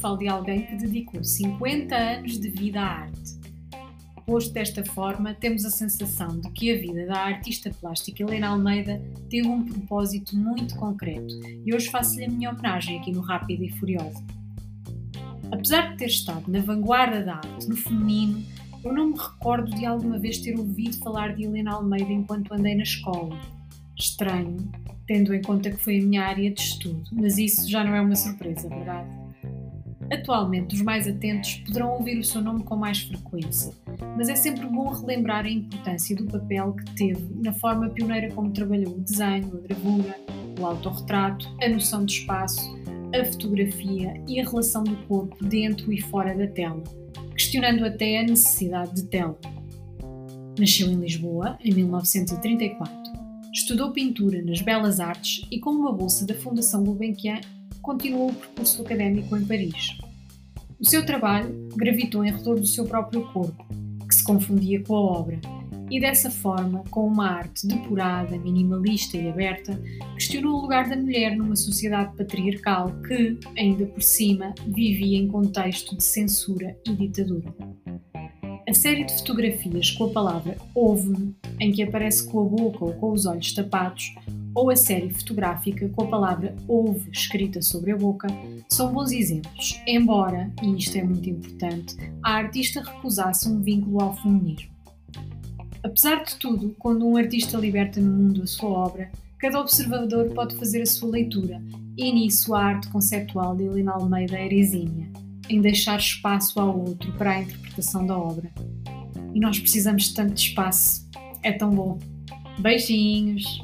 falo de alguém que dedicou 50 anos de vida à arte. Posto desta forma, temos a sensação de que a vida da artista plástica Helena Almeida teve um propósito muito concreto e hoje faço-lhe a minha homenagem aqui no Rápido e Furiosa. Apesar de ter estado na vanguarda da arte no feminino, eu não me recordo de alguma vez ter ouvido falar de Helena Almeida enquanto andei na escola. Estranho, tendo em conta que foi a minha área de estudo, mas isso já não é uma surpresa, verdade? Atualmente, os mais atentos poderão ouvir o seu nome com mais frequência, mas é sempre bom relembrar a importância do papel que teve na forma pioneira como trabalhou o desenho, a gravura, o autorretrato, a noção de espaço, a fotografia e a relação do corpo dentro e fora da tela, questionando até a necessidade de tela. Nasceu em Lisboa em 1934 Estudou pintura nas Belas Artes e, com uma bolsa da Fundação Gulbenkian, continuou o percurso académico em Paris. O seu trabalho gravitou em redor do seu próprio corpo, que se confundia com a obra, e dessa forma, com uma arte depurada, minimalista e aberta, questionou o lugar da mulher numa sociedade patriarcal que, ainda por cima, vivia em contexto de censura e ditadura. A série de fotografias com a palavra ouve-me, em que aparece com a boca ou com os olhos tapados, ou a série fotográfica com a palavra ouve escrita sobre a boca, são bons exemplos, embora, e isto é muito importante, a artista recusasse um vínculo ao feminismo. Apesar de tudo, quando um artista liberta no mundo a sua obra, cada observador pode fazer a sua leitura, e nisso a arte conceptual de Helena Almeida era exímia em deixar espaço ao outro para a interpretação da obra. E nós precisamos de tanto espaço. É tão bom. Beijinhos!